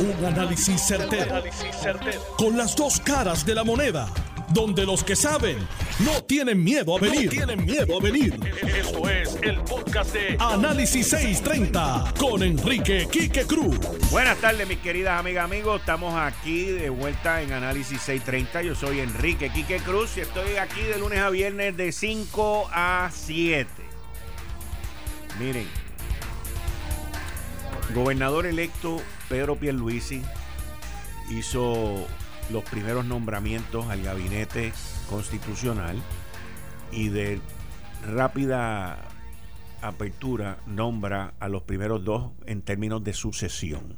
Un análisis certero, Con las dos caras de la moneda. Donde los que saben no tienen miedo a venir. tienen miedo a venir. Esto es el podcast de Análisis 630 con Enrique Quique Cruz. Buenas tardes, mis queridas amigas, amigos. Estamos aquí de vuelta en Análisis 630. Yo soy Enrique Quique Cruz y estoy aquí de lunes a viernes de 5 a 7. Miren, gobernador electo Pedro Pierluisi hizo los primeros nombramientos al gabinete constitucional y de rápida apertura nombra a los primeros dos en términos de sucesión.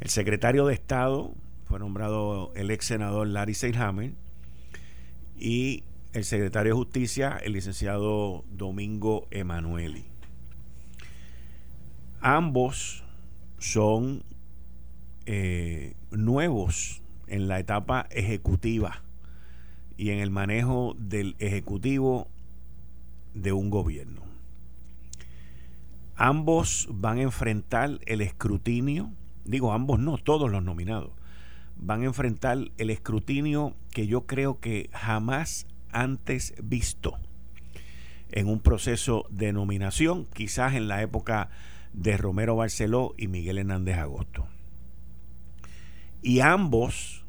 El secretario de Estado fue nombrado el ex senador Larry Seilhammer y el secretario de Justicia, el licenciado Domingo Emanueli. Ambos son eh, nuevos en la etapa ejecutiva y en el manejo del ejecutivo de un gobierno. Ambos van a enfrentar el escrutinio, digo ambos no, todos los nominados, van a enfrentar el escrutinio que yo creo que jamás antes visto en un proceso de nominación, quizás en la época de Romero Barceló y Miguel Hernández Agosto. Y ambos,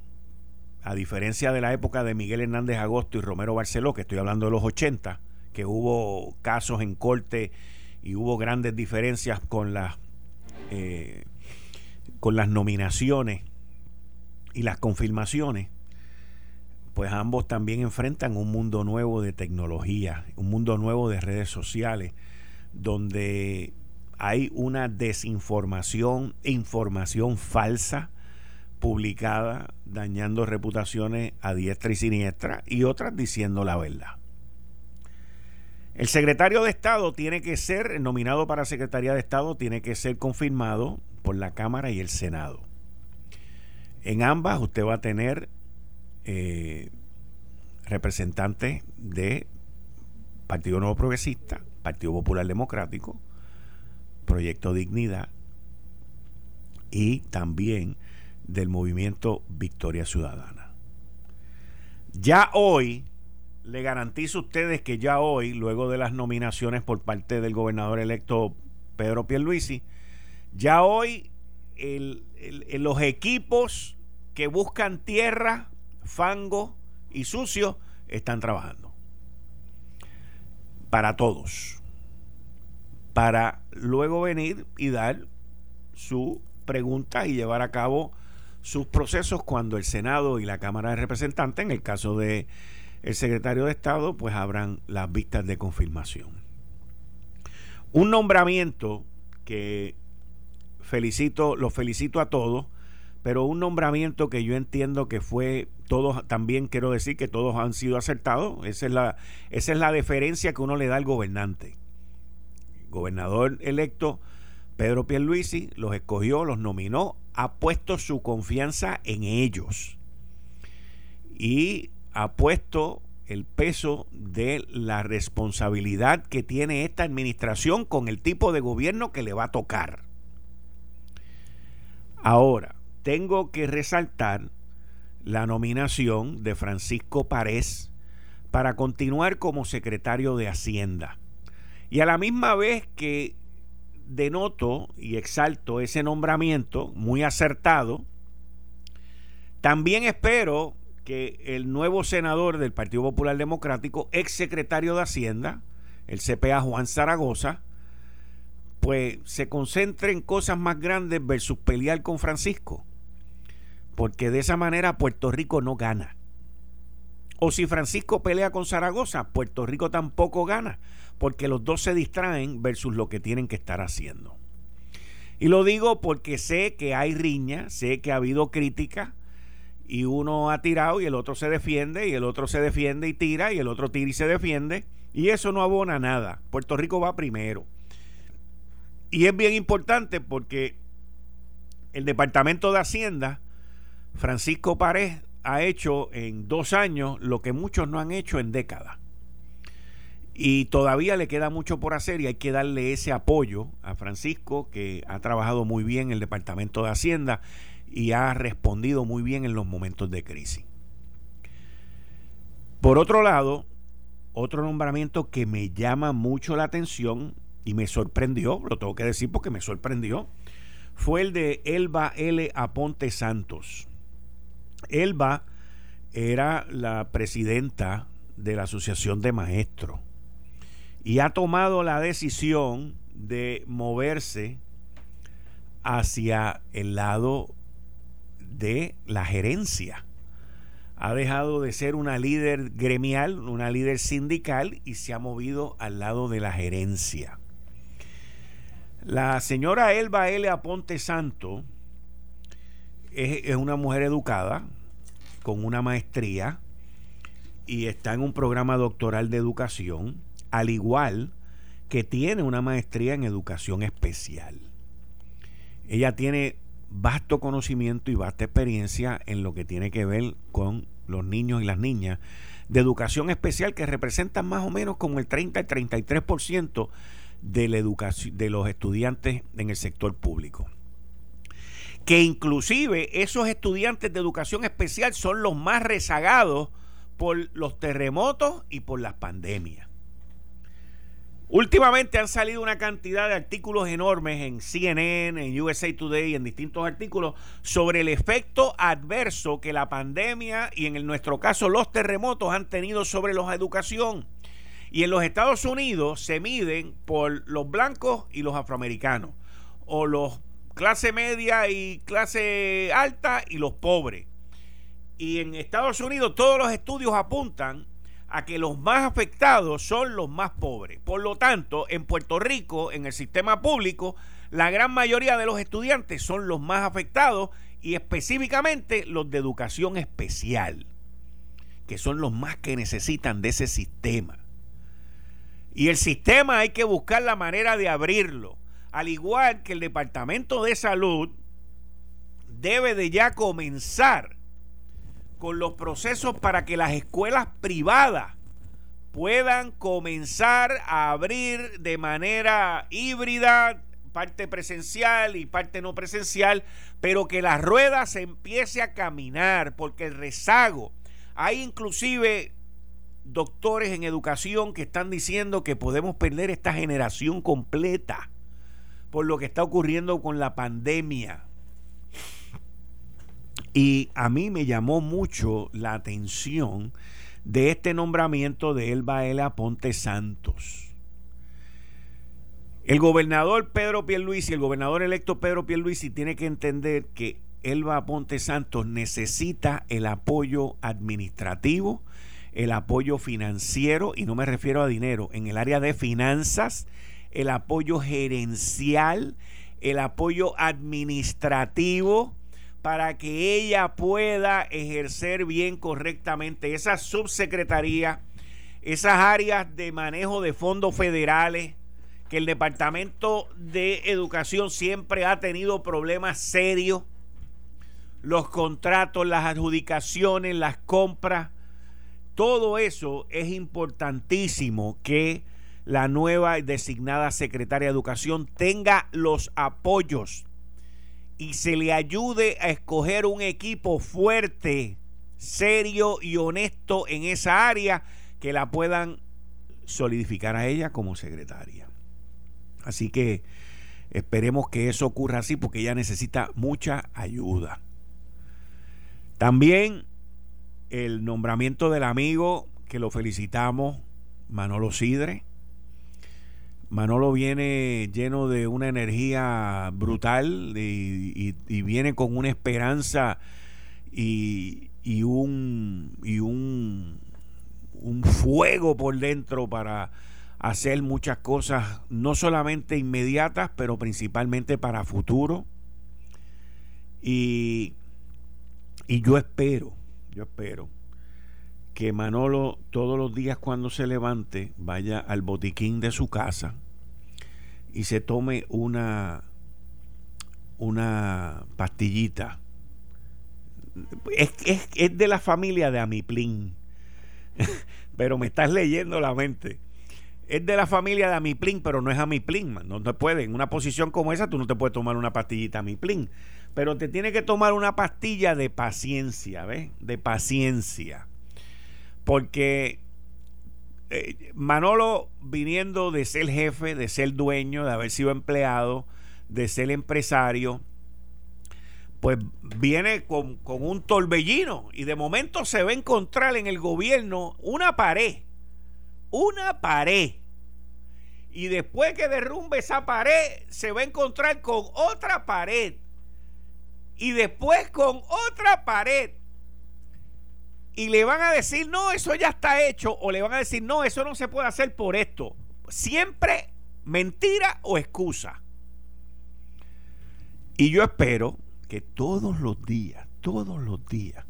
a diferencia de la época de Miguel Hernández Agosto y Romero Barceló, que estoy hablando de los 80, que hubo casos en corte y hubo grandes diferencias con las, eh, con las nominaciones y las confirmaciones, pues ambos también enfrentan un mundo nuevo de tecnología, un mundo nuevo de redes sociales, donde hay una desinformación e información falsa publicada dañando reputaciones a diestra y siniestra y otras diciendo la verdad. El secretario de Estado tiene que ser, nominado para Secretaría de Estado, tiene que ser confirmado por la Cámara y el Senado. En ambas usted va a tener eh, representantes de Partido Nuevo Progresista, Partido Popular Democrático, Proyecto Dignidad y también del movimiento Victoria Ciudadana. Ya hoy, le garantizo a ustedes que ya hoy, luego de las nominaciones por parte del gobernador electo Pedro Pierluisi, ya hoy los equipos que buscan tierra, fango y sucio están trabajando. Para todos para luego venir y dar su pregunta y llevar a cabo sus procesos cuando el Senado y la Cámara de Representantes, en el caso de el secretario de Estado, pues abran las vistas de confirmación. Un nombramiento que felicito, los felicito a todos, pero un nombramiento que yo entiendo que fue todos, también quiero decir que todos han sido acertados, esa es la, esa es la deferencia que uno le da al gobernante gobernador electo Pedro Pierluisi los escogió, los nominó, ha puesto su confianza en ellos y ha puesto el peso de la responsabilidad que tiene esta administración con el tipo de gobierno que le va a tocar. Ahora, tengo que resaltar la nominación de Francisco Párez para continuar como secretario de Hacienda. Y a la misma vez que denoto y exalto ese nombramiento muy acertado, también espero que el nuevo senador del Partido Popular Democrático, ex secretario de Hacienda, el CPA Juan Zaragoza, pues se concentre en cosas más grandes versus pelear con Francisco. Porque de esa manera Puerto Rico no gana. O si Francisco pelea con Zaragoza, Puerto Rico tampoco gana porque los dos se distraen versus lo que tienen que estar haciendo. Y lo digo porque sé que hay riña, sé que ha habido crítica y uno ha tirado y el otro se defiende y el otro se defiende y tira y el otro tira y se defiende y eso no abona nada. Puerto Rico va primero. Y es bien importante porque el Departamento de Hacienda, Francisco Párez, ha hecho en dos años lo que muchos no han hecho en décadas Y todavía le queda mucho por hacer y hay que darle ese apoyo a Francisco, que ha trabajado muy bien en el Departamento de Hacienda y ha respondido muy bien en los momentos de crisis. Por otro lado, otro nombramiento que me llama mucho la atención y me sorprendió, lo tengo que decir porque me sorprendió, fue el de Elba L. Aponte Santos. Elba era la presidenta de la Asociación de Maestros y ha tomado la decisión de moverse hacia el lado de la gerencia. Ha dejado de ser una líder gremial, una líder sindical y se ha movido al lado de la gerencia. La señora Elba L. Aponte Santo es, es una mujer educada, con una maestría, y está en un programa doctoral de educación, al igual que tiene una maestría en educación especial. Ella tiene vasto conocimiento y vasta experiencia en lo que tiene que ver con los niños y las niñas de educación especial que representan más o menos como el 30 y 33% de, la educación, de los estudiantes en el sector público. Que inclusive esos estudiantes de educación especial son los más rezagados por los terremotos y por las pandemias. Últimamente han salido una cantidad de artículos enormes en CNN, en USA Today, en distintos artículos sobre el efecto adverso que la pandemia y en nuestro caso los terremotos han tenido sobre la educación. Y en los Estados Unidos se miden por los blancos y los afroamericanos, o los clase media y clase alta y los pobres. Y en Estados Unidos todos los estudios apuntan a que los más afectados son los más pobres. Por lo tanto, en Puerto Rico, en el sistema público, la gran mayoría de los estudiantes son los más afectados y específicamente los de educación especial, que son los más que necesitan de ese sistema. Y el sistema hay que buscar la manera de abrirlo, al igual que el Departamento de Salud debe de ya comenzar con los procesos para que las escuelas privadas puedan comenzar a abrir de manera híbrida, parte presencial y parte no presencial, pero que la rueda se empiece a caminar, porque el rezago, hay inclusive doctores en educación que están diciendo que podemos perder esta generación completa por lo que está ocurriendo con la pandemia. Y a mí me llamó mucho la atención de este nombramiento de Elba L. Ponte Santos. El gobernador Pedro Pierluisi, el gobernador electo Pedro Pierluisi tiene que entender que Elba Ponte Santos necesita el apoyo administrativo, el apoyo financiero, y no me refiero a dinero, en el área de finanzas, el apoyo gerencial, el apoyo administrativo, para que ella pueda ejercer bien correctamente esa subsecretaría, esas áreas de manejo de fondos federales, que el Departamento de Educación siempre ha tenido problemas serios, los contratos, las adjudicaciones, las compras, todo eso es importantísimo que la nueva designada secretaria de Educación tenga los apoyos y se le ayude a escoger un equipo fuerte, serio y honesto en esa área que la puedan solidificar a ella como secretaria. Así que esperemos que eso ocurra así porque ella necesita mucha ayuda. También el nombramiento del amigo que lo felicitamos, Manolo Sidre, Manolo viene lleno de una energía brutal y, viene con una esperanza y, un, y un, un fuego por dentro para hacer muchas cosas, no solamente inmediatas, pero principalmente para futuro. Y, y yo espero, yo espero que Manolo todos los días cuando se levante vaya al botiquín de su casa y se tome una una pastillita es, es, es de la familia de Amiplin pero me estás leyendo la mente es de la familia de Amiplin, pero no es Amiplin, no te puede. En una posición como esa, tú no te puedes tomar una pastillita Amiplin. Pero te tiene que tomar una pastilla de paciencia, ¿ves? De paciencia. Porque eh, Manolo, viniendo de ser jefe, de ser dueño, de haber sido empleado, de ser empresario, pues viene con, con, un torbellino y de momento se va a encontrar en el gobierno una pared, una pared y después que derrumbe esa pared, se va a encontrar con otra pared. Y después con otra pared. Y le van a decir, no, eso ya está hecho. O le van a decir, no, eso no se puede hacer por esto. Siempre mentira o excusa. Y yo espero que todos los días, todos los días,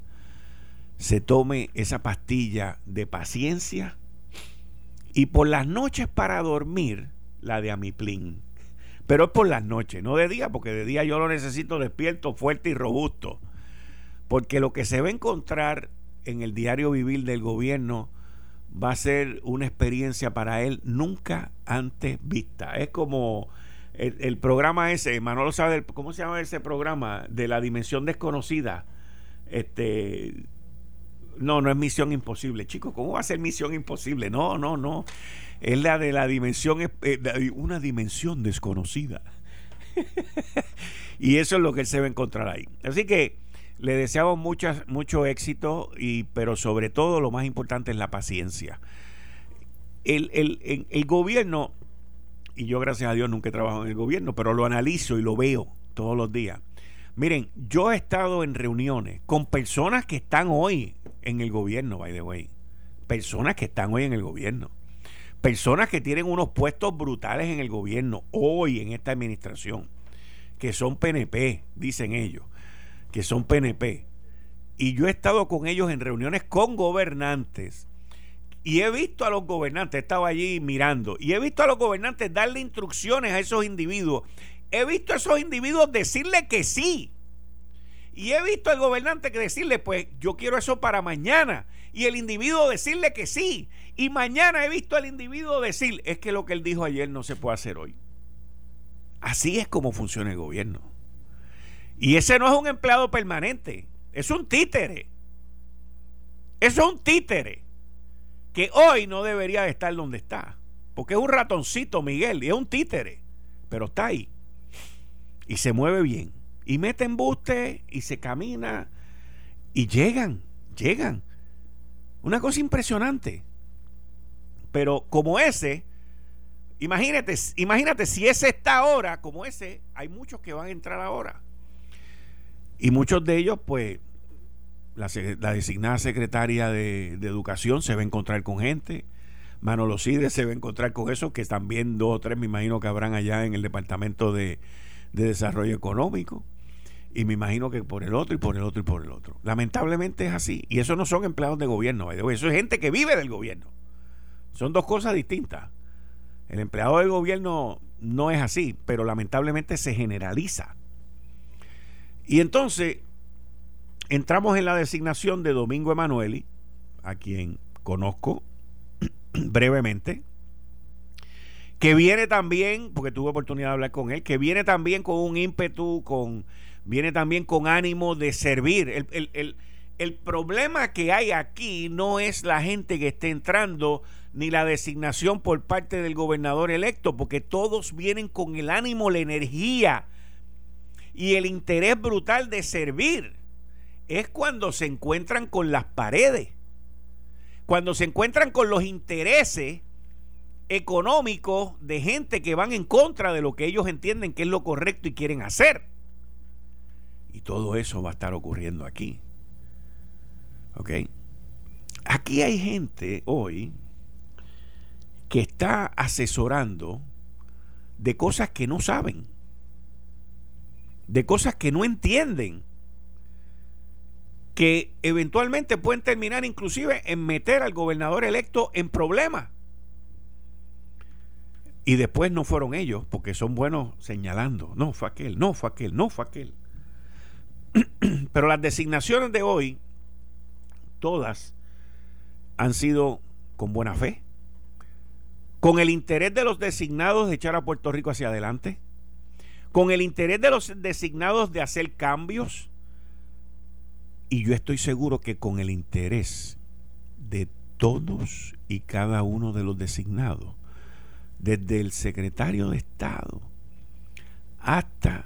se tome esa pastilla de paciencia y por las noches para dormir, la de Amiplin. Pero es por las noches, no de día, porque de día yo lo necesito despierto, fuerte y robusto. Porque lo que se va a encontrar en el diario vivir del gobierno va a ser una experiencia para él nunca antes vista. Es como el, programa ese, Manolo sabe, ¿cómo se llama ese programa? De la dimensión desconocida. Este, no, no es misión imposible. Chicos, ¿cómo va a ser misión imposible? No, no, no. Es la de la dimensión, eh, una dimensión desconocida. y eso es lo que él se va a encontrar ahí. Así que le deseamos mucho éxito, y, pero sobre todo lo más importante es la paciencia. El, el, el gobierno, y yo gracias a Dios nunca he trabajado en el gobierno, pero lo analizo y lo veo todos los días. Miren, yo he estado en reuniones con personas que están hoy en el gobierno, by the way. Personas que están hoy en el gobierno. Personas que tienen unos puestos brutales en el gobierno hoy en esta administración. Que son PNP, dicen ellos. Que son PNP. Y yo he estado con ellos en reuniones con gobernantes. Y he visto a los gobernantes, he estado allí mirando, y he visto a los gobernantes darle instrucciones a esos individuos. He visto a esos individuos decirle que sí y he visto al gobernante que decirle, pues yo quiero eso para mañana. Y el individuo decirle que sí. Y mañana he visto al individuo decir, es que lo que él dijo ayer no se puede hacer hoy. Así es como funciona el gobierno. Y ese no es un empleado permanente, es un títere. es un títere que hoy no debería estar donde está. Porque es un ratoncito, Miguel, y es un títere. Pero está ahí. Y se mueve bien y mete embuste y se camina y llegan, llegan. Una cosa impresionante. Pero como ese, imagínate, imagínate si ese está ahora, como ese, hay muchos que van a entrar ahora. Y muchos de ellos, pues, la, designada secretaria de, Educación se va a encontrar con gente. Manolo Cide se va a encontrar con eso, que también dos o tres me imagino que habrán allá en el Departamento de, de Desarrollo Económico. Y me imagino que por el otro y por el otro y por el otro. Lamentablemente es así. Y eso no son empleados de gobierno. Eso es gente que vive del gobierno. Son dos cosas distintas. El empleado del gobierno no es así, pero lamentablemente se generaliza. Y entonces entramos en la designación de Domingo Emanueli, a quien conozco brevemente, que viene también, porque tuve oportunidad de hablar con él, que viene también con un ímpetu, con viene también con ánimo de servir. El, problema que hay aquí no es la gente que esté entrando ni la designación por parte del gobernador electo, porque todos vienen con el ánimo, la energía y el interés brutal de servir. Es cuando se encuentran con las paredes, cuando se encuentran con los intereses económicos de gente que van en contra de lo que ellos entienden que es lo correcto y quieren hacer. Y todo eso va a estar ocurriendo aquí. ¿Ok? Aquí hay gente hoy que está asesorando de cosas que no saben, de cosas que no entienden, que eventualmente pueden terminar inclusive en meter al gobernador electo en problemas. Y después no fueron ellos, porque son buenos señalando. No, fue aquel, no, fue aquel, no, fue aquel. Pero las designaciones de hoy, todas han sido con buena fe, con el interés de los designados de echar a Puerto Rico hacia adelante, con el interés de los designados de hacer cambios, y yo estoy seguro que con el interés de todos y cada uno de los designados, desde el secretario de Estado hasta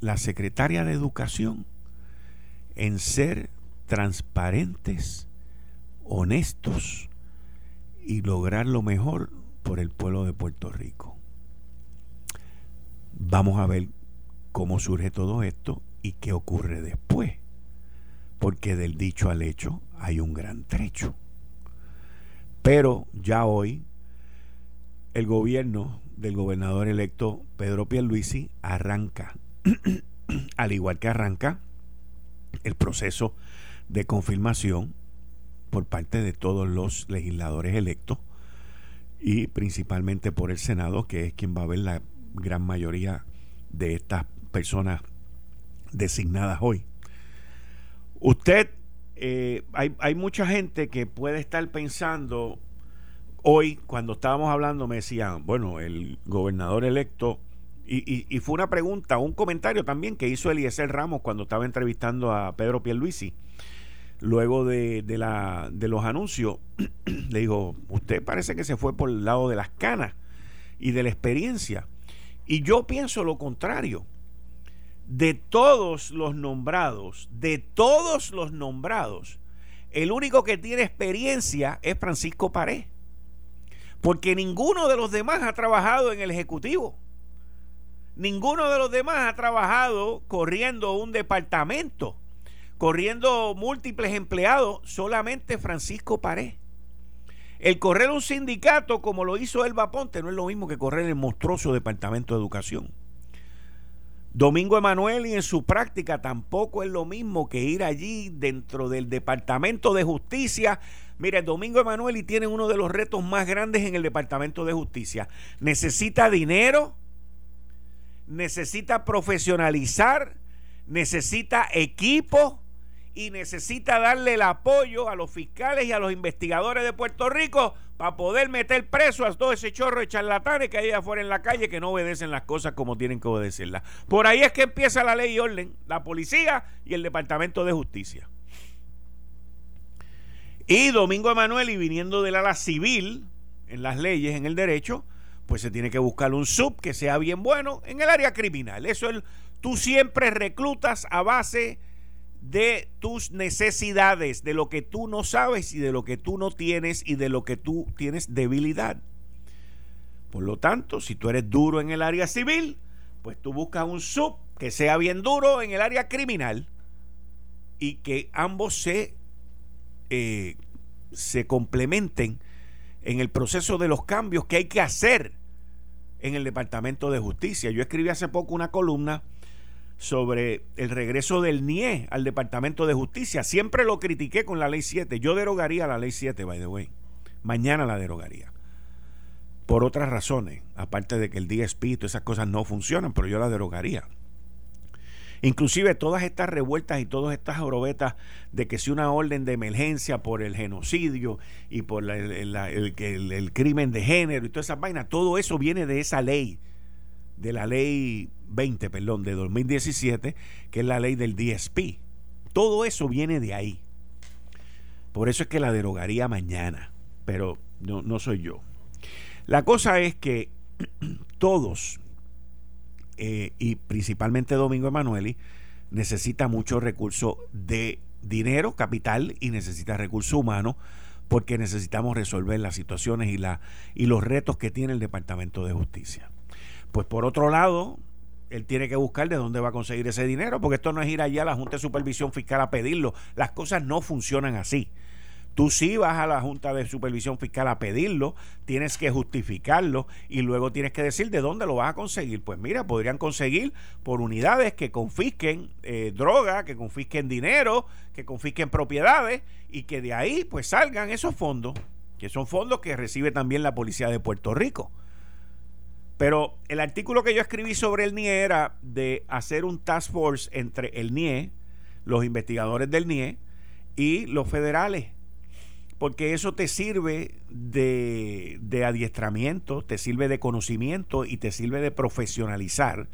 la secretaria de Educación, en ser transparentes, honestos y lograr lo mejor por el pueblo de Puerto Rico. Vamos a ver cómo surge todo esto y qué ocurre después, porque del dicho al hecho hay un gran trecho. Pero ya hoy el gobierno del gobernador electo Pedro Pierluisi arranca, al igual que arranca el proceso de confirmación por parte de todos los legisladores electos y principalmente por el Senado, que es quien va a ver la gran mayoría de estas personas designadas hoy. Usted, eh, hay, hay mucha gente que puede estar pensando, hoy cuando estábamos hablando me decían, bueno, el gobernador electo y, fue una pregunta, un comentario también que hizo Eliezer Ramos cuando estaba entrevistando a Pedro Pierluisi. Luego de, la, de los anuncios, le dijo, usted parece que se fue por el lado de las canas y de la experiencia. Y yo pienso lo contrario. De todos los nombrados, de todos los nombrados, el único que tiene experiencia es Francisco Pared. Porque ninguno de los demás ha trabajado en el Ejecutivo. Ninguno de los demás ha trabajado corriendo un departamento, corriendo múltiples empleados, solamente Francisco Pared. El correr un sindicato como lo hizo Elba Ponte no es lo mismo que correr el monstruoso departamento de educación. Domingo Emanuel y en su práctica tampoco es lo mismo que ir allí dentro del Departamento de Justicia. Mire, Domingo Emanuel y tiene uno de los retos más grandes en el Departamento de Justicia. Necesita dinero, necesita profesionalizar, necesita equipo y necesita darle el apoyo a los fiscales y a los investigadores de Puerto Rico para poder meter preso a todo ese chorro de charlatanes que hay afuera en la calle que no obedecen las cosas como tienen que obedecerlas. Por ahí es que empieza la ley y orden, la policía y el Departamento de Justicia. Y Domingo Emanuel, y viniendo del ala civil, en las leyes, en el derecho, pues se tiene que buscar un sub que sea bien bueno en el área criminal. Eso es, tú siempre reclutas a base de tus necesidades, de lo que tú no sabes y de lo que tú no tienes y de lo que tú tienes debilidad. Por lo tanto, si tú eres duro en el área civil, pues tú buscas un sub que sea bien duro en el área criminal y que ambos se, eh, se complementen en el proceso de los cambios que hay que hacer en el Departamento de Justicia. Yo escribí hace poco una columna sobre el regreso del NIE al Departamento de Justicia. Siempre lo critiqué con la Ley 7. Yo derogaría la Ley 7, by the way. Mañana la derogaría. Por otras razones, aparte de que el DSP y todas esas cosas no funcionan, pero yo la derogaría. Inclusive todas estas revueltas y todas estas orobetas de que si una orden de emergencia por el genocidio y por el, crimen de género y todas esas vainas, todo eso viene de esa ley, de la ley 20, perdón, de 2017, que es la ley del DSP. Todo eso viene de ahí. Por eso es que la derogaría mañana, pero no, no soy yo. La cosa es que todos eh, y principalmente Domingo Emanueli, necesita mucho recursos de dinero, capital y necesita recursos humanos porque necesitamos resolver las situaciones y, la, y los retos que tiene el Departamento de Justicia. Pues por otro lado, él tiene que buscar de dónde va a conseguir ese dinero, porque esto no es ir allá a la Junta de Supervisión Fiscal a pedirlo. Las cosas no funcionan así. Tú sí vas a la Junta de Supervisión Fiscal a pedirlo, tienes que justificarlo y luego tienes que decir de dónde lo vas a conseguir. Pues mira, podrían conseguir por unidades que confisquen eh, droga, que confisquen dinero, que confisquen propiedades y que de ahí pues salgan esos fondos, que son fondos que recibe también la Policía de Puerto Rico. Pero el artículo que yo escribí sobre el NIE era de hacer un task force entre el NIE, los investigadores del NIE y los federales porque eso te sirve de, adiestramiento, te sirve de conocimiento y te sirve de profesionalizar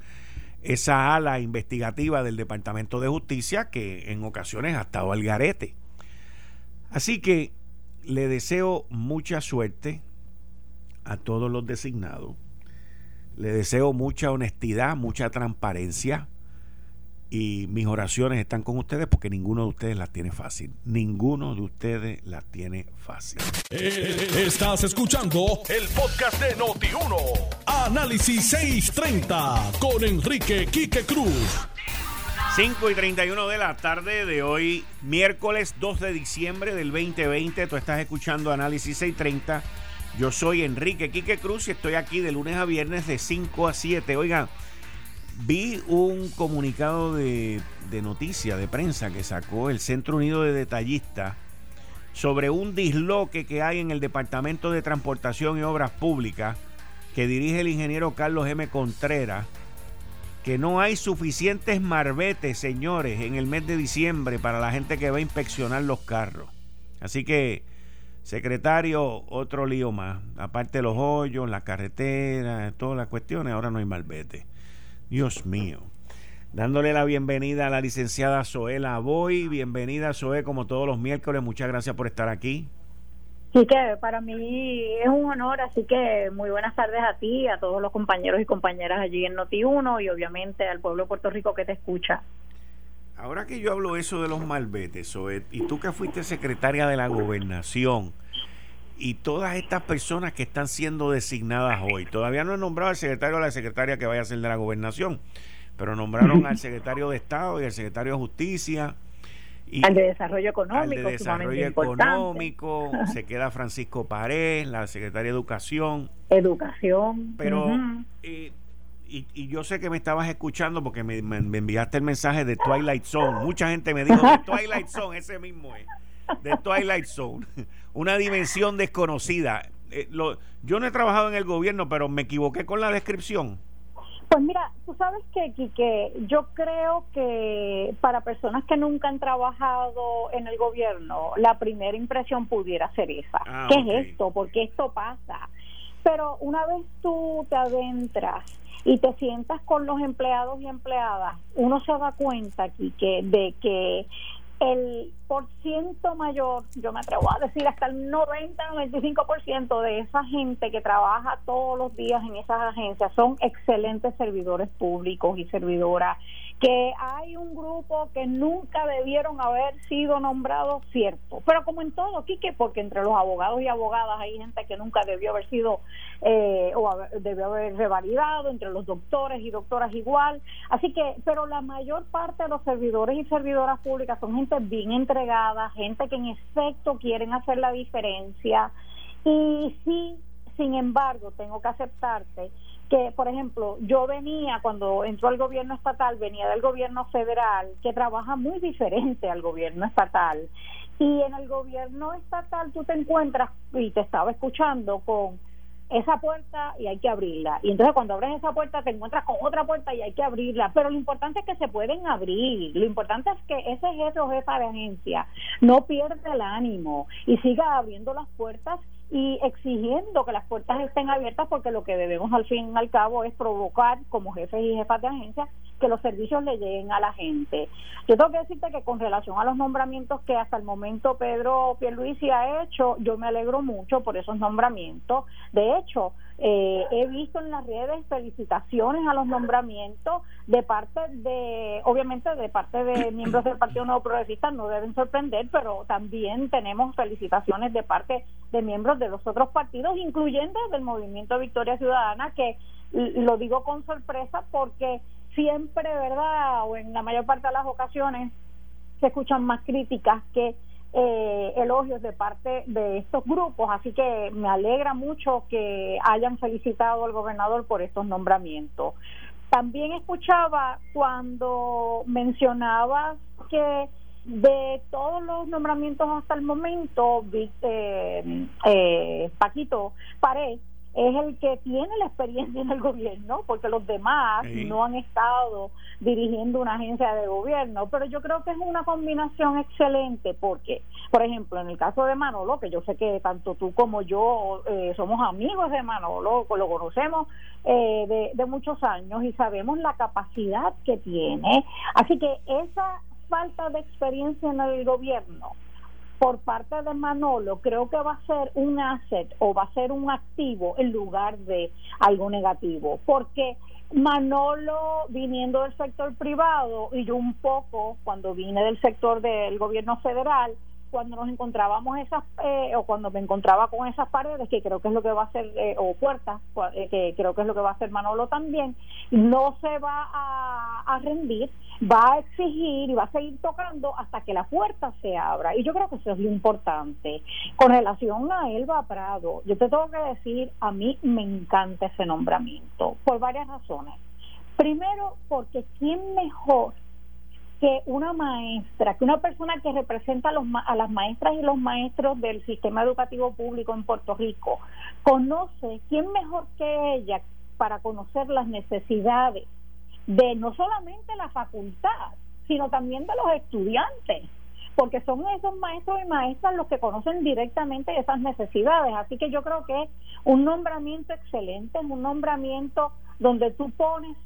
esa ala investigativa del Departamento de Justicia que en ocasiones ha estado al garete. Así que le deseo mucha suerte a todos los designados. Le deseo mucha honestidad, mucha transparencia y mis oraciones están con ustedes porque ninguno de ustedes las tiene fácil. Ninguno de ustedes las tiene fácil. Eh, estás escuchando el podcast de Noti1. Análisis 630 con Enrique Quique Cruz. 5 y 31 de la tarde de hoy, miércoles 2 de diciembre del 2020. Tú estás escuchando Análisis 630. Yo soy Enrique Quique Cruz y estoy aquí de lunes a viernes de 5 a 7. Oigan Vi un comunicado de, de noticia, de prensa, que sacó el Centro Unido de Detallistas sobre un disloque que hay en el Departamento de Transportación y Obras Públicas que dirige el ingeniero Carlos M. Contreras, que no hay suficientes marbetes, señores, en el mes de diciembre para la gente que va a inspeccionar los carros. Así que, secretario, otro lío más. Aparte de los hoyos, la carretera, todas las cuestiones, ahora no hay marbetes. Dios mío. Dándole la bienvenida a la licenciada Zoela Boy. Bienvenida, Zoe, como todos los miércoles. Muchas gracias por estar aquí. Sí, que para mí es un honor, así que muy buenas tardes a ti, a todos los compañeros y compañeras allí en Noti1 y obviamente al pueblo de Puerto Rico que te escucha. Ahora que yo hablo eso de los malbetes, Zoe, y tú que fuiste secretaria de la gobernación, y todas estas personas que están siendo designadas hoy. Todavía no he nombrado al secretario o la secretaria que vaya a ser de la gobernación, pero nombraron al secretario de Estado y al secretario de Justicia. Y al de Desarrollo Económico. Al de Desarrollo Económico, se queda Francisco Pared, la secretaria de Educación. Educación. Pero, eh, y, yo sé que me estabas escuchando porque me, me, enviaste el mensaje de Twilight Zone. Mucha gente me dijo de Twilight Zone, ese mismo es. De Twilight Zone una dimensión desconocida. Eh, yo no he trabajado en el gobierno, pero me equivoqué con la descripción. Pues mira, tú sabes que, que yo creo que para personas que nunca han trabajado en el gobierno, la primera impresión pudiera ser esa. Ah, ¿Qué es esto? ¿Por qué esto pasa? Pero una vez tú te adentras y te sientas con los empleados y empleadas, uno se da cuenta aquí que de que el por ciento mayor, yo me atrevo a decir hasta el 90-95% de esa gente que trabaja todos los días en esas agencias son excelentes servidores públicos y servidoras que hay un grupo que nunca debieron haber sido nombrados, cierto. Pero como en todo, Quique, porque entre los abogados y abogadas hay gente que nunca debió haber sido eh, o debió haber revalidado, entre los doctores y doctoras igual. Así que, pero la mayor parte de los servidores y servidoras públicas son gente bien entregada, gente que en efecto quieren hacer la diferencia. Y sí, sin embargo, tengo que aceptarte que, por ejemplo, yo venía, cuando entró el gobierno estatal, venía del gobierno federal, que trabaja muy diferente al gobierno estatal. Y en el gobierno estatal tú te encuentras, y te estaba escuchando, con esa puerta y hay que abrirla. Y entonces cuando abres esa puerta te encuentras con otra puerta y hay que abrirla. Pero lo importante es que se pueden abrir. Lo importante es que ese jefe o jefa de agencia no pierda el ánimo y siga abriendo las puertas y exigiendo que las puertas estén abiertas porque lo que debemos al fin y al cabo es provocar como jefes y jefas de agencia que los servicios le lleguen a la gente. Yo tengo que decirte que con relación a los nombramientos que hasta el momento Pedro Pierluisi ha hecho, yo me alegro mucho por esos nombramientos. De hecho, eh, he visto en las redes felicitaciones a los nombramientos de parte de, obviamente de parte de miembros del Partido Nuevo Progresista, no deben sorprender, pero también tenemos felicitaciones de parte de miembros de los otros partidos, incluyendo del Movimiento Victoria Ciudadana, que lo digo con sorpresa porque siempre, ¿verdad? O en la mayor parte de las ocasiones se escuchan más críticas que eh, elogios de parte de estos grupos, así que me alegra mucho que hayan felicitado al gobernador por estos nombramientos. También escuchaba cuando mencionabas que de todos los nombramientos hasta el momento, eh, eh, Paquito Pared es el que tiene la experiencia en el gobierno, porque los demás no han estado dirigiendo una agencia de gobierno, pero yo creo que es una combinación excelente porque, por ejemplo, en el caso de Manolo, que yo sé que tanto tú como yo eh, somos amigos de Manolo, lo conocemos eh, de, de muchos años y sabemos la capacidad que tiene, así que esa falta de experiencia en el gobierno por parte de Manolo creo que va a ser un asset o va a ser un activo en lugar de algo negativo, porque Manolo viniendo del sector privado y yo un poco cuando vine del sector del gobierno federal, cuando nos encontrábamos esas eh, o cuando me encontraba con esas paredes que creo que es lo que va a hacer eh, o puertas eh, que creo que es lo que va a hacer Manolo también no se va a, a, rendir va a exigir y va a seguir tocando hasta que la puerta se abra. Y yo creo que eso es lo importante. Con relación a Elba Prado yo te tengo que decir a mí me encanta ese nombramiento por varias razones. Primero porque quién mejor que una maestra, que una persona que representa a, los, a las maestras y los maestros del sistema educativo público en Puerto Rico, conoce quién mejor que ella para conocer las necesidades de no solamente la facultad, sino también de los estudiantes, porque son esos maestros y maestras los que conocen directamente esas necesidades. Así que yo creo que es un nombramiento excelente, es un nombramiento donde tú pones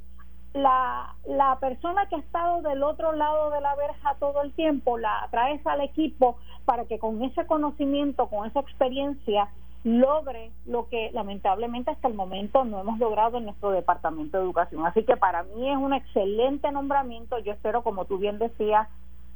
la, la persona que ha estado del otro lado de la verja todo el tiempo la traes al equipo para que con ese conocimiento, con esa experiencia, logre lo que lamentablemente hasta el momento no hemos logrado en nuestro departamento de educación. Así que para mí es un excelente nombramiento. Yo espero, como tú bien decías,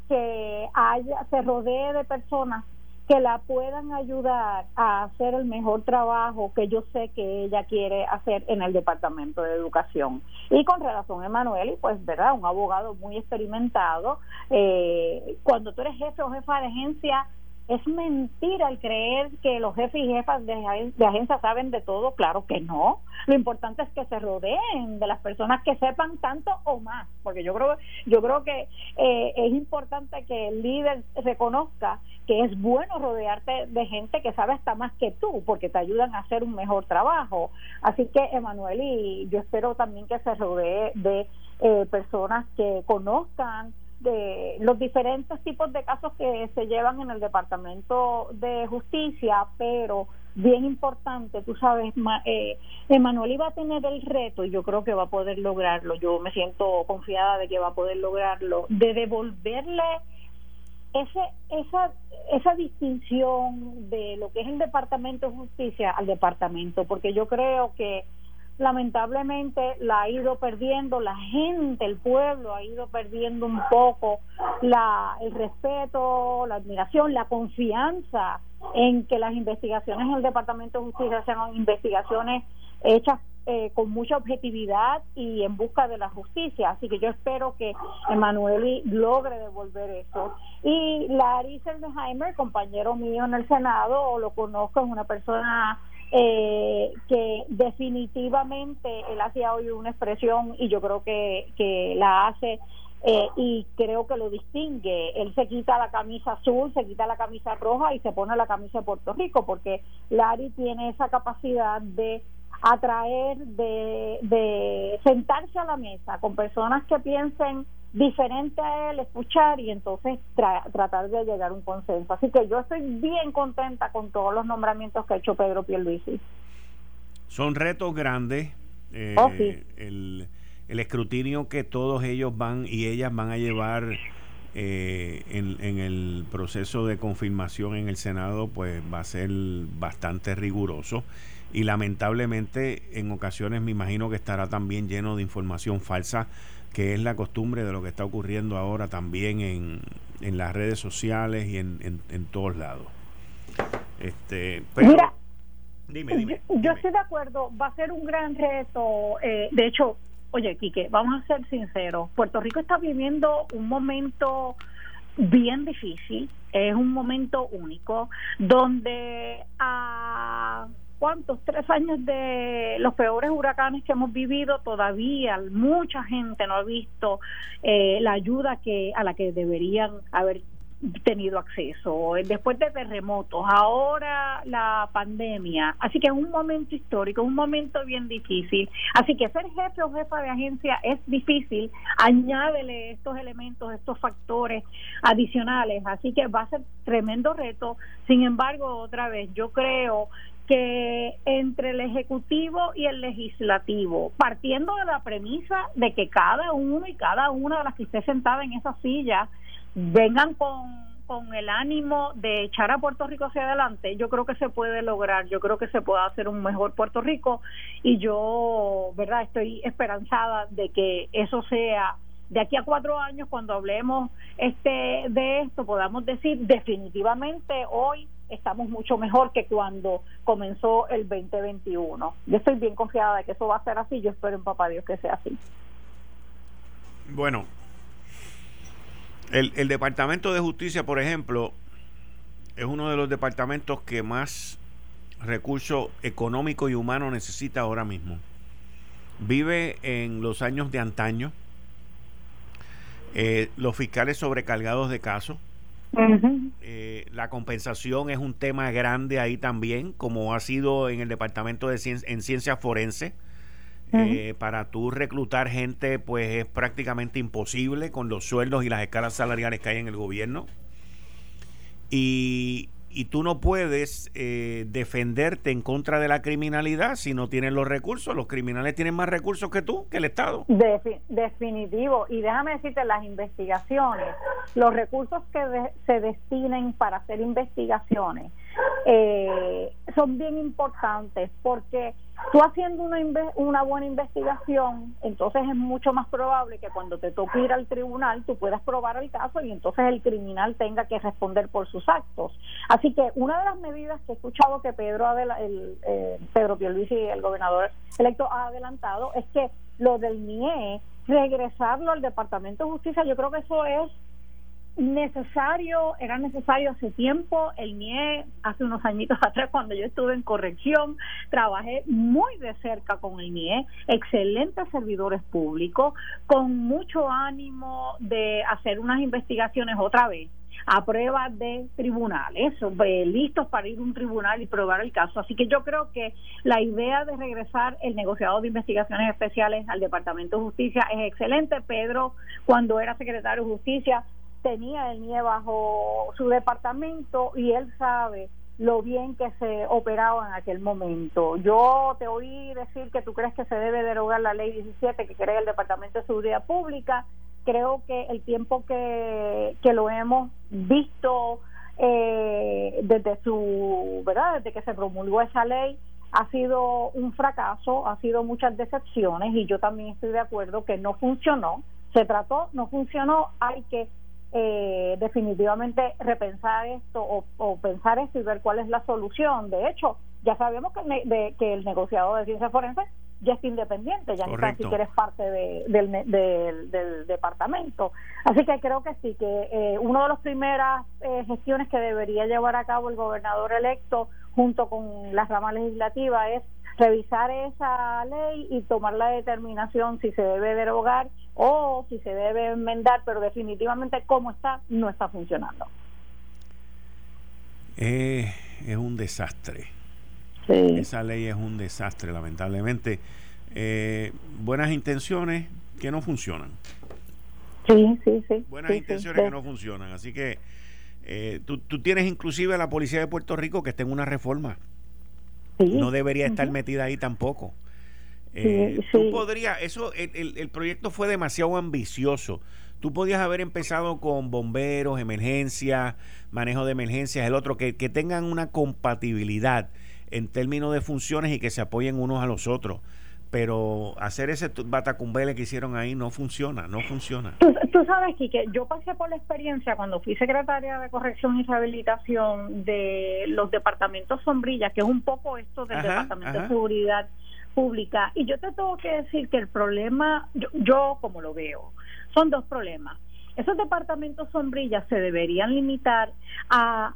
que haya, se rodee de personas que la puedan ayudar a hacer el mejor trabajo que yo sé que ella quiere hacer en el Departamento de Educación. Y con relación a Emanuel, pues, ¿verdad? Un abogado muy experimentado. Eh, cuando tú eres jefe o jefa de agencia, es mentira el creer que los jefes y jefas de, de agencia saben de todo, claro que no. Lo importante es que se rodeen de las personas que sepan tanto o más, porque yo creo, yo creo que eh, es importante que el líder reconozca que es bueno rodearte de gente que sabe hasta más que tú, porque te ayudan a hacer un mejor trabajo. Así que, Emanuel, y yo espero también que se rodee de eh, personas que conozcan de los diferentes tipos de casos que se llevan en el Departamento de Justicia, pero bien importante, tú sabes, eh, Emanuel iba a tener el reto y yo creo que va a poder lograrlo, yo me siento confiada de que va a poder lograrlo, de devolverle ese, esa, esa distinción de lo que es el Departamento de Justicia al Departamento, porque yo creo que lamentablemente la ha ido perdiendo, la gente, el pueblo ha ido perdiendo un poco la, el respeto, la admiración, la confianza en que las investigaciones en el Departamento de Justicia sean investigaciones hechas eh, con mucha objetividad y en busca de la justicia. Así que yo espero que Emanueli logre devolver eso. Y Larry Seldenheimer, compañero mío en el Senado, lo conozco, es una persona eh, que definitivamente él hacía hoy una expresión y yo creo que, que la hace eh, y creo que lo distingue. Él se quita la camisa azul, se quita la camisa roja y se pone la camisa de Puerto Rico porque Larry tiene esa capacidad de atraer, de, de sentarse a la mesa con personas que piensen diferente a él, escuchar y entonces tratar de llegar a un consenso. Así que yo estoy bien contenta con todos los nombramientos que ha hecho Pedro Pierluisi. Son retos grandes. Eh, oh, el, el, escrutinio que todos ellos van y ellas van a llevar eh, en, en el proceso de confirmación en el Senado, pues va a ser bastante riguroso y lamentablemente en ocasiones me imagino que estará también lleno de información falsa que es la costumbre de lo que está ocurriendo ahora también en, en las redes sociales y en, en, todos lados. Este, Mira, dime, dime, yo, estoy de acuerdo, va a ser un gran reto. Eh, de hecho, oye, Quique, vamos a ser sinceros, Puerto Rico está viviendo un momento bien difícil, es un momento único, donde a cuántos, tres años de los peores huracanes que hemos vivido, todavía mucha gente no ha visto eh, la ayuda que a la que deberían haber tenido acceso, después de terremotos, ahora la pandemia, así que es un momento histórico, un momento bien difícil, así que ser jefe o jefa de agencia es difícil, añádele estos elementos, estos factores adicionales, así que va a ser tremendo reto, sin embargo, otra vez, yo creo que entre el Ejecutivo y el Legislativo, partiendo de la premisa de que cada uno y cada una de las que esté sentada en esa silla vengan con, con el ánimo de echar a Puerto Rico hacia adelante, yo creo que se puede lograr, yo creo que se puede hacer un mejor Puerto Rico y yo, ¿verdad? Estoy esperanzada de que eso sea de aquí a cuatro años cuando hablemos este de esto podamos decir definitivamente hoy estamos mucho mejor que cuando comenzó el 2021. Yo estoy bien confiada de que eso va a ser así, yo espero en papá Dios que sea así. Bueno, el, el Departamento de Justicia, por ejemplo, es uno de los departamentos que más recursos económicos y humanos necesita ahora mismo. Vive en los años de antaño, eh, los fiscales sobrecargados de casos, eh, la compensación es un tema grande ahí también, como ha sido en el Departamento de en Ciencias Forenses. Eh, para tú reclutar gente, pues es prácticamente imposible con los sueldos y las escalas salariales que hay en el gobierno. Y, y tú no puedes eh, defenderte en contra de la criminalidad si no tienes los recursos. Los criminales tienen más recursos que tú, que el Estado. definitivo. Y déjame decirte, las investigaciones, los recursos que se destinen para hacer investigaciones eh, son bien importantes porque tú haciendo una, una buena investigación, entonces es mucho más probable que cuando te toque ir al tribunal tú puedas probar el caso y entonces el criminal tenga que responder por sus actos. Así que una de las medidas que he escuchado que Pedro el, eh, Pedro Pierluisi, el gobernador electo, ha adelantado es que lo del MIE, regresarlo al Departamento de Justicia, yo creo que eso es necesario, era necesario hace tiempo, el MIE, hace unos añitos atrás cuando yo estuve en corrección, trabajé muy de cerca con el MIE, excelentes servidores públicos, con mucho ánimo de hacer unas investigaciones otra vez a prueba de tribunales, listos para ir a un tribunal y probar el caso. Así que yo creo que la idea de regresar el negociado de investigaciones especiales al Departamento de Justicia es excelente. Pedro, cuando era secretario de Justicia, tenía el NIE bajo su departamento y él sabe lo bien que se operaba en aquel momento. Yo te oí decir que tú crees que se debe derogar la ley 17 que crea el Departamento de Seguridad Pública. Creo que el tiempo que, que lo hemos visto eh, desde su, ¿verdad? Desde que se promulgó esa ley, ha sido un fracaso, ha sido muchas decepciones y yo también estoy de acuerdo que no funcionó. Se trató, no funcionó, hay que eh, definitivamente repensar esto o, pensar esto y ver cuál es la solución. De hecho, ya sabemos que, de, que el negociado de ciencias forenses ya es independiente, ya no ni siquiera es parte del, del, departamento. Así que creo que sí, que eh, una de las primeras eh, gestiones que debería llevar a cabo el gobernador electo junto con la rama legislativa es revisar esa ley y tomar la determinación si se debe derogar o si se debe enmendar, pero definitivamente como está, no está funcionando. Eh, es un desastre. Esa ley es un desastre, lamentablemente. Eh, buenas intenciones que no funcionan. Sí, sí, sí. Buenas intenciones que no funcionan. Así que eh, tú, tú, tienes inclusive a la Policía de Puerto Rico que está en una reforma. No debería estar metida ahí tampoco. Eh, tú podrías, eso, el, el, proyecto fue demasiado ambicioso. Tú podías haber empezado con bomberos, emergencias, manejo de emergencias, el otro, que, que tengan una compatibilidad en términos de funciones y que se apoyen unos a los otros pero hacer ese batacumbele que hicieron ahí no funciona, no funciona. Tú, sabes, que yo pasé por la experiencia cuando fui secretaria de Corrección y Rehabilitación de los departamentos sombrillas, que es un poco esto del Departamento de Seguridad Pública, y yo te tengo que decir que el problema, yo, yo como lo veo, son dos problemas. Esos departamentos sombrillas se deberían limitar a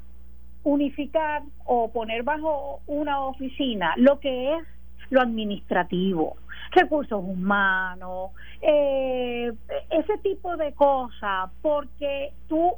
unificar o poner bajo una oficina lo que es lo administrativo, recursos humanos, eh, ese tipo de cosas, porque tú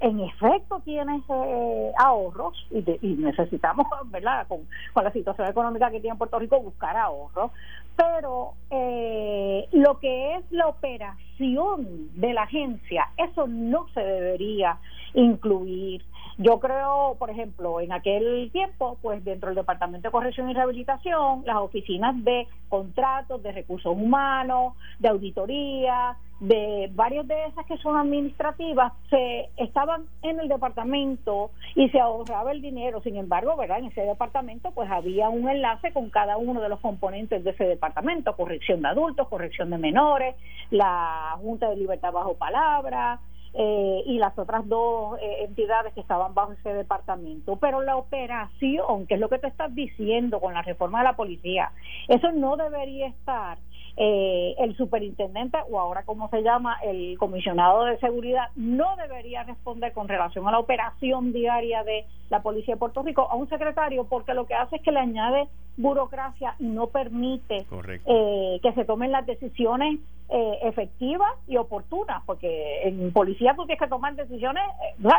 en efecto tienes eh, ahorros y, necesitamos, ¿verdad? Con, la situación económica que tiene Puerto Rico, buscar ahorros, pero eh, lo que es la operación de la agencia, eso no se debería incluir. Yo creo, por ejemplo, en aquel tiempo, pues dentro del Departamento de Corrección y Rehabilitación, las oficinas de contratos, de recursos humanos, de auditoría, de varios de esas que son administrativas se estaban en el departamento y se ahorraba el dinero. Sin embargo verdad en ese departamento pues había un enlace con cada uno de los componentes de ese departamento. Corrección de adultos corrección de menores la junta de libertad bajo palabra eh, y las otras dos eh, entidades que estaban bajo ese departamento. Pero la operación, que es lo que te estás diciendo con la reforma de la policía, eso no debería estar eh, el superintendente o ahora como se llama el comisionado de seguridad no debería responder con relación a la operación diaria de la policía de Puerto Rico a un secretario porque lo que hace es que le añade burocracia y no permite eh, que se tomen las decisiones eh, efectivas y oportunas porque en policía tú tienes que tomar decisiones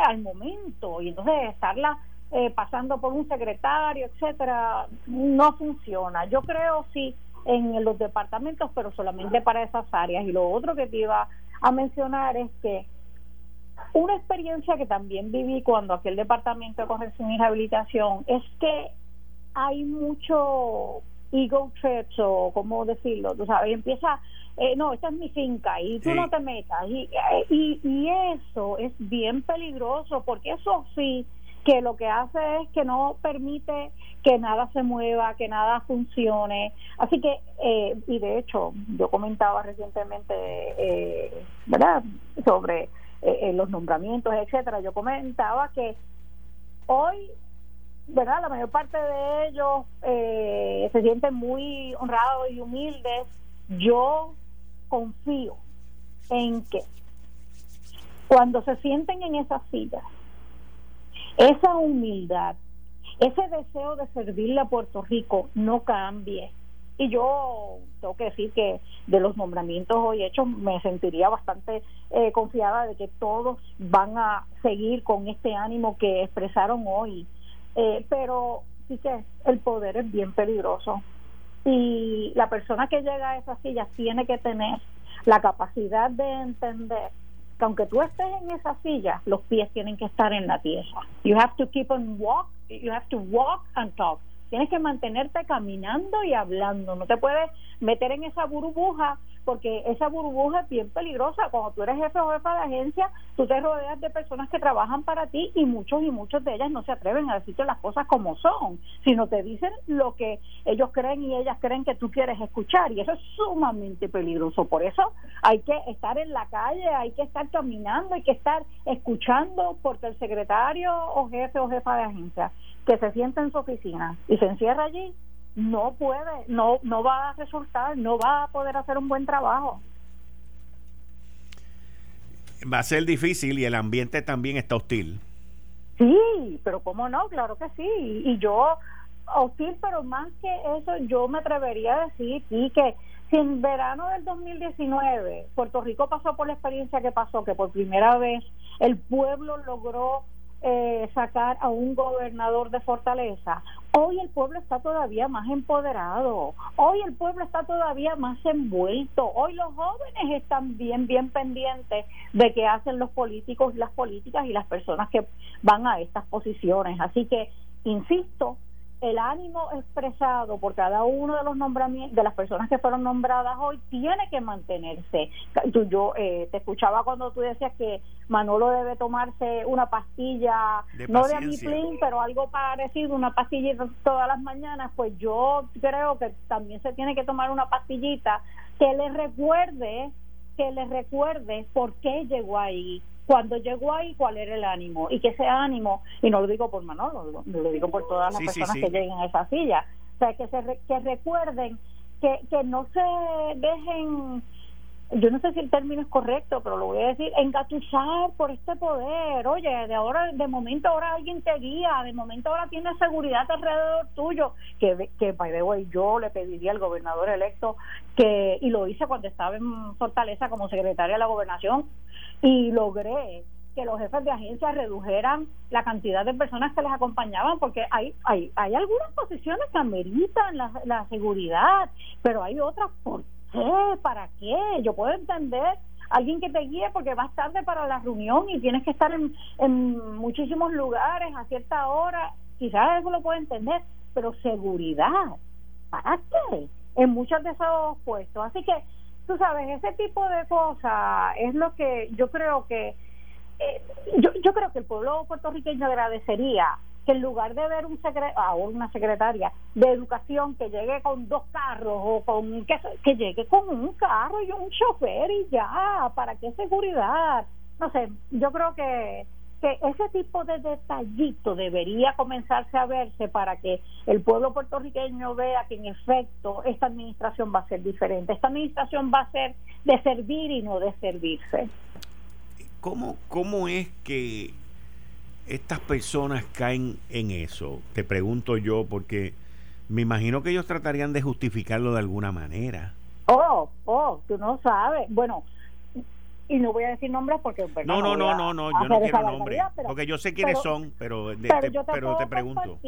al momento y entonces estarla pasando por un secretario etcétera no funciona. Yo creo sí en los departamentos, pero solamente para esas áreas. Y lo otro que te iba a mencionar es que una experiencia que también viví cuando aquel departamento de corrección y rehabilitación es que hay mucho ego trips o cómo decirlo, tú sabes, empieza, eh, no, esta es mi finca y tú no te metas. Y, y, y eso es bien peligroso porque eso sí que lo que hace es que no permite que nada se mueva, que nada funcione. Así que, eh, y de hecho, yo comentaba recientemente, eh, ¿verdad?, sobre eh, los nombramientos, etcétera. Yo comentaba que hoy, ¿verdad?, la mayor parte de ellos se sienten muy honrados y humildes. Yo confío en que cuando se sienten en esas sillas, esa humildad, ese deseo de servirle a Puerto Rico no cambie. Y yo tengo que decir que de los nombramientos hoy hechos me sentiría bastante eh, confiada de que todos van a seguir con este ánimo que expresaron hoy. Eh, pero sí que el poder es bien peligroso. Y la persona que llega a esa silla tiene que tener la capacidad de entender aunque tú estés en esa silla, los pies tienen que estar en la tierra. You have to keep on walk, you have to walk and talk. Tienes que mantenerte caminando y hablando. No te puedes meter en esa burbuja porque esa burbuja es bien peligrosa. Cuando tú eres jefe o jefa de agencia, tú te rodeas de personas que trabajan para ti y muchos y muchos de ellas no se atreven a decirte las cosas como son, sino te dicen lo que ellos creen y ellas creen que tú quieres escuchar y eso es sumamente peligroso. Por eso hay que estar en la calle, hay que estar caminando, hay que estar escuchando porque el secretario o jefe o jefa de agencia que se sienta en su oficina y se encierra allí no puede, no, no va a resultar, no va a poder hacer un buen trabajo. Va a ser difícil y el ambiente también está hostil. Sí, pero cómo no, claro que sí. Y yo, hostil, pero más que eso, yo me atrevería a decir sí, que si en verano del 2019 Puerto Rico pasó por la experiencia que pasó, que por primera vez el pueblo logró eh, sacar a un gobernador de Fortaleza. Hoy el pueblo está todavía más empoderado, hoy el pueblo está todavía más envuelto, hoy los jóvenes están bien, bien pendientes de qué hacen los políticos las políticas y las personas que van a estas posiciones. Así que, insisto, el ánimo expresado por cada uno de los nombramientos de las personas que fueron nombradas hoy tiene que mantenerse. Tú, yo eh, te escuchaba cuando tú decías que Manolo debe tomarse una pastilla, no de amiplin, pero algo parecido, una pastillita todas las mañanas, pues yo creo que también se tiene que tomar una pastillita que le recuerde que le recuerde por qué llegó ahí, cuando llegó ahí cuál era el ánimo y que ese ánimo, y no lo digo por Manolo, lo, digo por todas las personas que lleguen a esa silla, o sea, que, se, que recuerden que, que no se dejen yo no sé si el término es correcto, pero lo voy a decir, engatusar por este poder. Oye, de ahora, de momento ahora alguien te guía, de momento ahora tienes seguridad alrededor tuyo. Que, que by the way, yo le pediría al gobernador electo que, y lo hice cuando estaba en Fortaleza como secretaria de la gobernación, y logré que los jefes de agencia redujeran la cantidad de personas que les acompañaban, porque hay, hay, hay algunas posiciones que ameritan la, la seguridad, pero hay otras, ¿por qué? ¿Para qué? Yo puedo entender alguien que te guíe porque vas tarde para la reunión y tienes que estar en, en muchísimos lugares a cierta hora, quizás eso lo puedo entender, pero seguridad, ¿para qué? En muchos de esos puestos. Así que, tú sabes, ese tipo de cosas es lo que yo creo que eh, yo, yo creo que el pueblo puertorriqueño agradecería que en lugar de ver un secre una secretaria de educación que llegue con dos carros o con que, que llegue con un carro y un chofer y ya, ¿para qué seguridad? No sé, yo creo que que ese tipo de detallito debería comenzarse a verse para que el pueblo puertorriqueño vea que en efecto esta administración va a ser diferente. Esta administración va a ser de servir y no de servirse. ¿Cómo, cómo es que estas personas caen en eso? Te pregunto yo, porque me imagino que ellos tratarían de justificarlo de alguna manera. Oh, oh, tú no sabes. Bueno, y no voy a decir nombres porque no no no no no yo no quiero nombres porque yo sé quiénes son pero pero, te, pregunto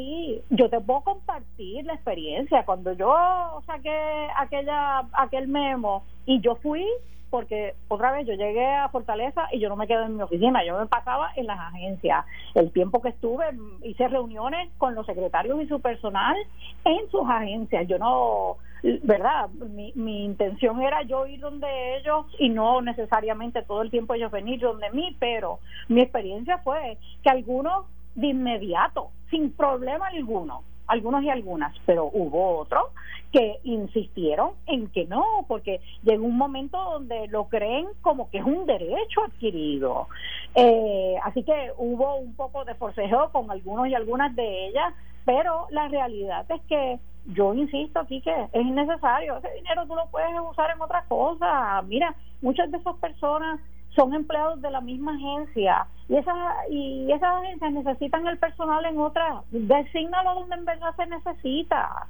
yo te puedo compartir la experiencia cuando yo saqué aquella aquel memo y yo fui porque otra vez yo llegué a Fortaleza y yo no me quedé en mi oficina, yo me pasaba en las agencias. El tiempo que estuve hice reuniones con los secretarios y su personal en sus agencias. Yo no ¿verdad? Mi, mi intención era yo ir donde ellos y no necesariamente todo el tiempo ellos venir donde mí, pero mi experiencia fue que algunos de inmediato, sin problema alguno, algunos y algunas, pero hubo otros que insistieron en que no, porque llegó un momento donde lo creen como que es un derecho adquirido. Eh, así que hubo un poco de forcejeo con algunos y algunas de ellas, pero la realidad es que yo insisto aquí que es innecesario. Ese dinero tú lo puedes usar en otras cosas. Mira, muchas de esas personas son empleados de la misma agencia y esas y esas agencias necesitan el personal en otra. Desígnalo donde en verdad se necesita.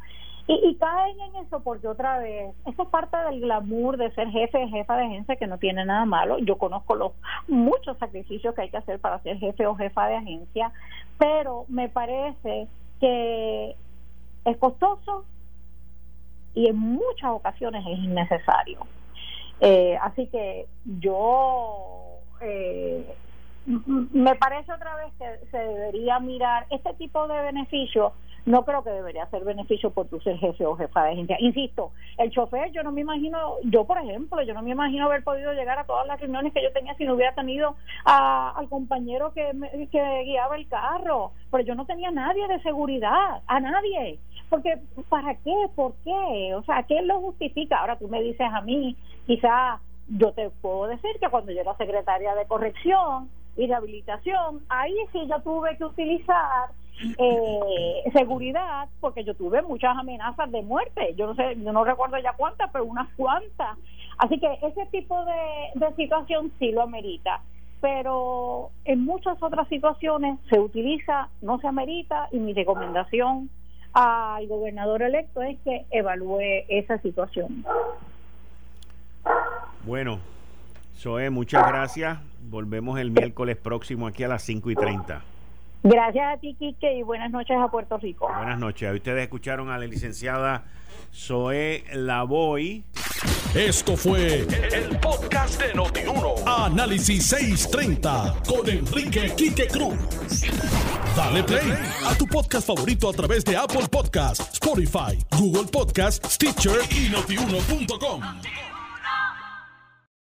Y, y, caen en eso porque otra vez, eso es parte del glamour de ser jefe, jefa de agencia, que no tiene nada malo. Yo conozco los muchos sacrificios que hay que hacer para ser jefe o jefa de agencia, pero me parece que es costoso y en muchas ocasiones es innecesario. Eh, así que yo eh, me parece otra vez que se debería mirar este tipo de beneficios no creo que debería ser beneficio por tu ser jefe o jefa de agencia. Insisto, el chofer, yo no me imagino, yo por ejemplo, yo no me imagino haber podido llegar a todas las reuniones que yo tenía si no hubiera tenido al compañero que, que guiaba el carro, pero yo no tenía nadie de seguridad, a nadie. Porque, ¿para qué? ¿Por qué? O sea, ¿qué lo justifica? Ahora tú me dices a mí, quizá yo te puedo decir que cuando yo era secretaria de corrección y rehabilitación, ahí sí yo tuve que utilizar eh, seguridad porque yo tuve muchas amenazas de muerte yo no sé yo no recuerdo ya cuántas pero unas cuantas así que ese tipo de, situación sí lo amerita pero en muchas otras situaciones se utiliza no se amerita y mi recomendación al gobernador electo es que evalúe esa situación bueno Zoe, muchas gracias. Volvemos el miércoles próximo aquí a las 5 y 30. Gracias a ti, Quique, y buenas noches a Puerto Rico. Buenas noches. Ustedes escucharon a la licenciada Zoe Lavoy. Esto fue el, podcast de Notiuno. Análisis 630 con Enrique Quique Cruz. Dale play a tu podcast favorito a través de Apple Podcasts, Spotify, Google Podcasts, Stitcher y notiuno.com.